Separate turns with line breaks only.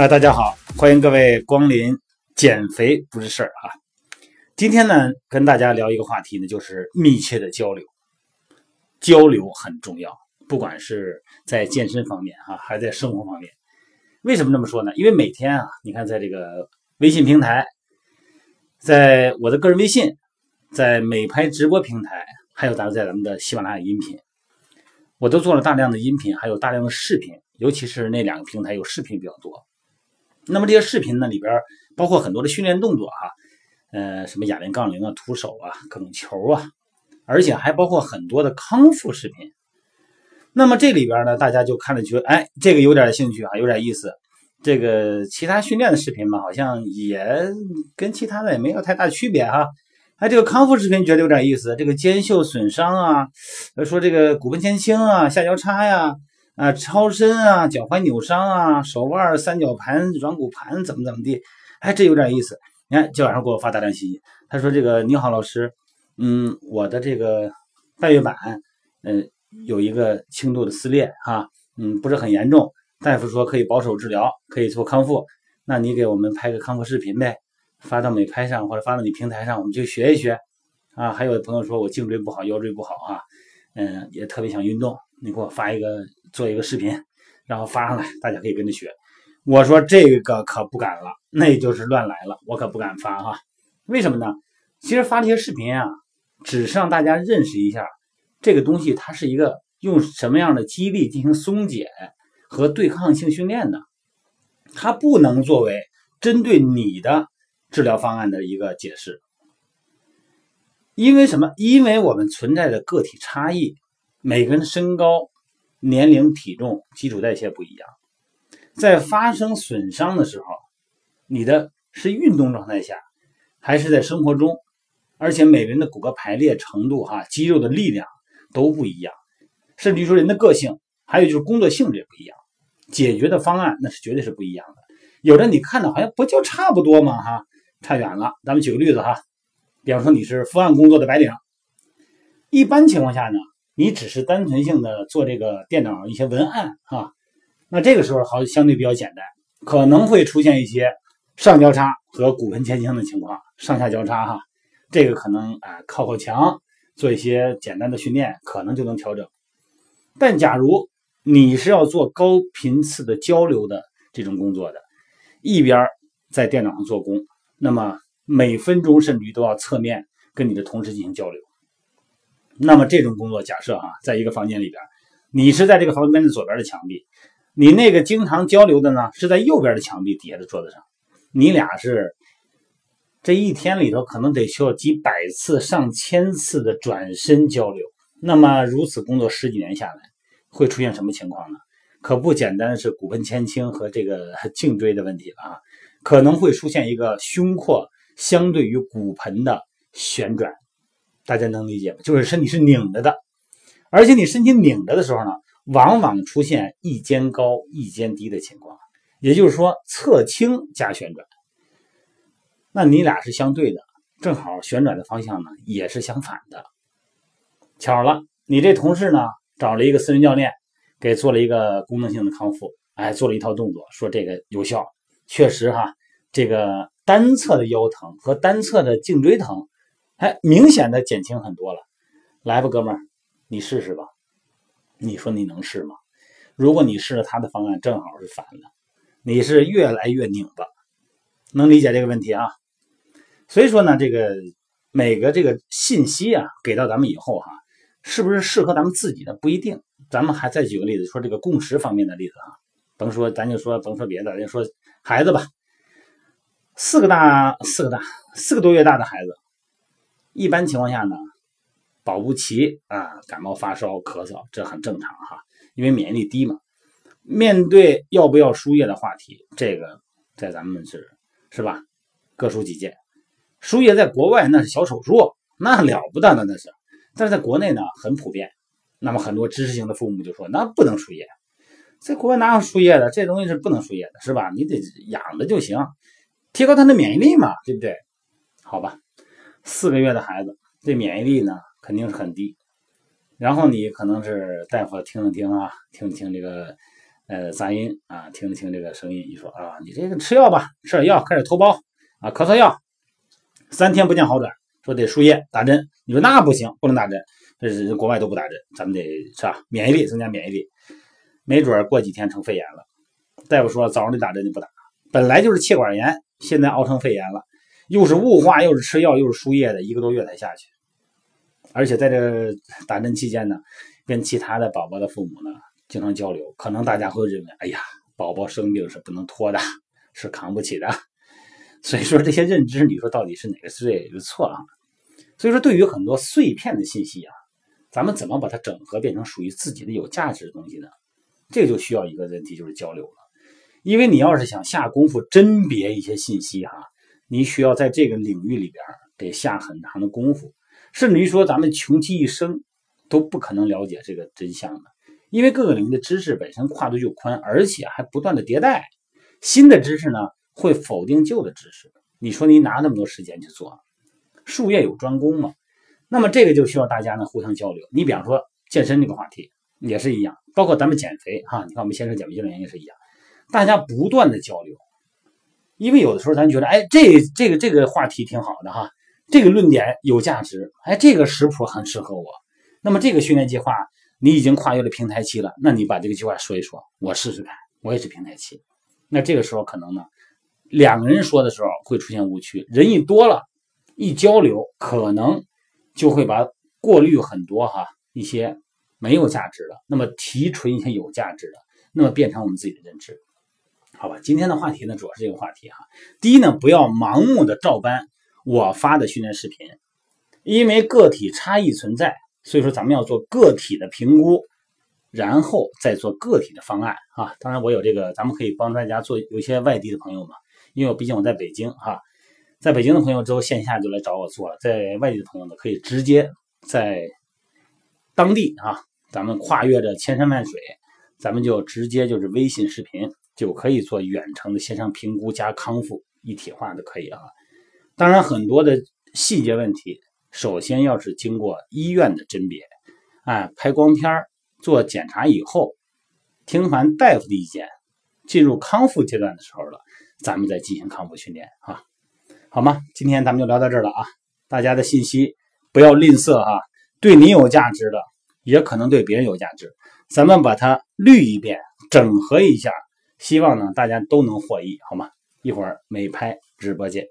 啊，大家好，欢迎各位光临。减肥不是事儿啊！今天呢，跟大家聊一个话题呢，就是密切的交流。交流很重要，不管是在健身方面啊，还是在生活方面。为什么这么说呢？因为每天啊，你看在这个微信平台，在我的个人微信，在美拍直播平台，还有咱们在咱们的喜马拉雅音频，我都做了大量的音频，还有大量的视频，尤其是那两个平台有视频比较多。那么这些视频呢，里边包括很多的训练动作哈，呃，什么哑铃、杠铃啊、徒手啊、各种球啊，而且还包括很多的康复视频。那么这里边呢，大家就看了觉得，哎，这个有点兴趣啊，有点意思。这个其他训练的视频嘛，好像也跟其他的也没有太大区别哈。哎，这个康复视频觉得有点意思，这个肩袖损伤啊，说这个骨盆前倾啊、下交叉呀。啊，啊超伸啊，脚踝扭伤啊，手腕三角盘、软骨盘怎么怎么地？哎，这有点意思。你看，今晚上给我发大量信息，他说：“这个你好，老师，嗯，我的这个半月板，嗯，有一个轻度的撕裂，哈，嗯，不是很严重。大夫说可以保守治疗，可以做康复。那你给我们拍个康复视频呗，发到美拍上或者发到你平台上，我们就学一学。啊，还有的朋友说我颈椎不好，腰椎不好啊，嗯，也特别想运动，你给我发一个。”做一个视频，然后发上来，大家可以跟着学。我说这个可不敢了，那就是乱来了，我可不敢发哈。为什么呢？其实发这些视频啊，只是让大家认识一下这个东西，它是一个用什么样的肌力进行松解和对抗性训练的，它不能作为针对你的治疗方案的一个解释。因为什么？因为我们存在的个体差异，每个人身高。年龄、体重、基础代谢不一样，在发生损伤的时候，你的是运动状态下，还是在生活中？而且每个人的骨骼排列程度、哈肌肉的力量都不一样，甚至于说人的个性，还有就是工作性质也不一样，解决的方案那是绝对是不一样的。有的你看到好像不就差不多吗？哈，差远了。咱们举个例子哈，比方说你是伏案工作的白领，一般情况下呢。你只是单纯性的做这个电脑一些文案哈，那这个时候好相对比较简单，可能会出现一些上交叉和骨盆前倾的情况，上下交叉哈，这个可能啊靠靠墙做一些简单的训练，可能就能调整。但假如你是要做高频次的交流的这种工作的，一边在电脑上做工，那么每分钟甚至于都要侧面跟你的同事进行交流。那么这种工作，假设哈，在一个房间里边，你是在这个房间的左边的墙壁，你那个经常交流的呢，是在右边的墙壁底下的桌子上，你俩是这一天里头可能得需要几百次、上千次的转身交流。那么如此工作十几年下来，会出现什么情况呢？可不简单是骨盆前倾和这个 颈椎的问题了啊，可能会出现一个胸廓相对于骨盆的旋转。大家能理解吗？就是身体是拧着的，而且你身体拧着的时候呢，往往出现一肩高一肩低的情况，也就是说侧倾加旋转。那你俩是相对的，正好旋转的方向呢也是相反的。巧了，你这同事呢找了一个私人教练，给做了一个功能性的康复，哎，做了一套动作，说这个有效，确实哈，这个单侧的腰疼和单侧的颈椎疼。哎，明显的减轻很多了，来吧，哥们儿，你试试吧。你说你能试吗？如果你试了他的方案，正好是反的，你是越来越拧巴，能理解这个问题啊？所以说呢，这个每个这个信息啊，给到咱们以后哈，是不是适合咱们自己的不一定。咱们还再举个例子，说这个共识方面的例子啊，甭说，咱就说甭说别的，就说孩子吧，四个大，四个大，四个多月大的孩子。一般情况下呢，保不齐啊，感冒发烧、咳嗽，这很正常哈，因为免疫力低嘛。面对要不要输液的话题，这个在咱们是是吧，各抒己见。输液在国外那是小手术，那了不得的那是，但是在国内呢很普遍。那么很多知识型的父母就说，那不能输液，在国外哪有输液的？这东西是不能输液的，是吧？你得养着就行，提高他的免疫力嘛，对不对？好吧。四个月的孩子，这免疫力呢肯定是很低。然后你可能是大夫听了听啊，听听这个，呃杂音啊，听了听这个声音，你说啊，你这个吃药吧，吃点药，开始头孢啊，咳嗽药，三天不见好转，说得输液打针，你说那不行，不能打针，这是国外都不打针，咱们得是吧？免疫力增加免疫力，没准过几天成肺炎了。大夫说早上得打针就不打，本来就是气管炎，现在熬成肺炎了，又是雾化，又是吃药，又是输液的，一个多月才下去。而且在这打针期间呢，跟其他的宝宝的父母呢经常交流，可能大家会认为，哎呀，宝宝生病是不能拖的，是扛不起的。所以说这些认知，你说到底是哪个是对，是错啊？所以说对于很多碎片的信息啊，咱们怎么把它整合变成属于自己的有价值的东西呢？这个就需要一个问题，就是交流了。因为你要是想下功夫甄别一些信息哈，你需要在这个领域里边得下很长的功夫。甚至于说，咱们穷其一生都不可能了解这个真相的，因为各个领域的知识本身跨度就宽，而且还不断的迭代，新的知识呢会否定旧的知识。你说你拿那么多时间去做，术业有专攻嘛？那么这个就需要大家呢互相交流。你比方说健身这个话题也是一样，包括咱们减肥哈，你看我们先生减肥教练也是一样，大家不断的交流，因为有的时候咱觉得，哎，这这个这个话题挺好的哈。这个论点有价值，哎，这个食谱很适合我。那么这个训练计划你已经跨越了平台期了，那你把这个计划说一说，我试试看。我也是平台期，那这个时候可能呢，两个人说的时候会出现误区，人一多了，一交流可能就会把过滤很多哈一些没有价值的，那么提纯一些有价值的，那么变成我们自己的认知，好吧？今天的话题呢，主要是这个话题哈。第一呢，不要盲目的照搬。我发的训练视频，因为个体差异存在，所以说咱们要做个体的评估，然后再做个体的方案啊。当然，我有这个，咱们可以帮大家做。有些外地的朋友嘛，因为我毕竟我在北京哈，在北京的朋友之后线下就来找我做了，在外地的朋友呢，可以直接在当地啊，咱们跨越着千山万水，咱们就直接就是微信视频就可以做远程的线上评估加康复一体化的可以啊。当然，很多的细节问题，首先要是经过医院的甄别，啊，拍光片做检查以后，听完大夫的意见，进入康复阶段的时候了，咱们再进行康复训练啊，好吗？今天咱们就聊到这儿了啊，大家的信息不要吝啬啊，对你有价值的，也可能对别人有价值，咱们把它滤一遍，整合一下，希望呢大家都能获益，好吗？一会儿美拍直播见。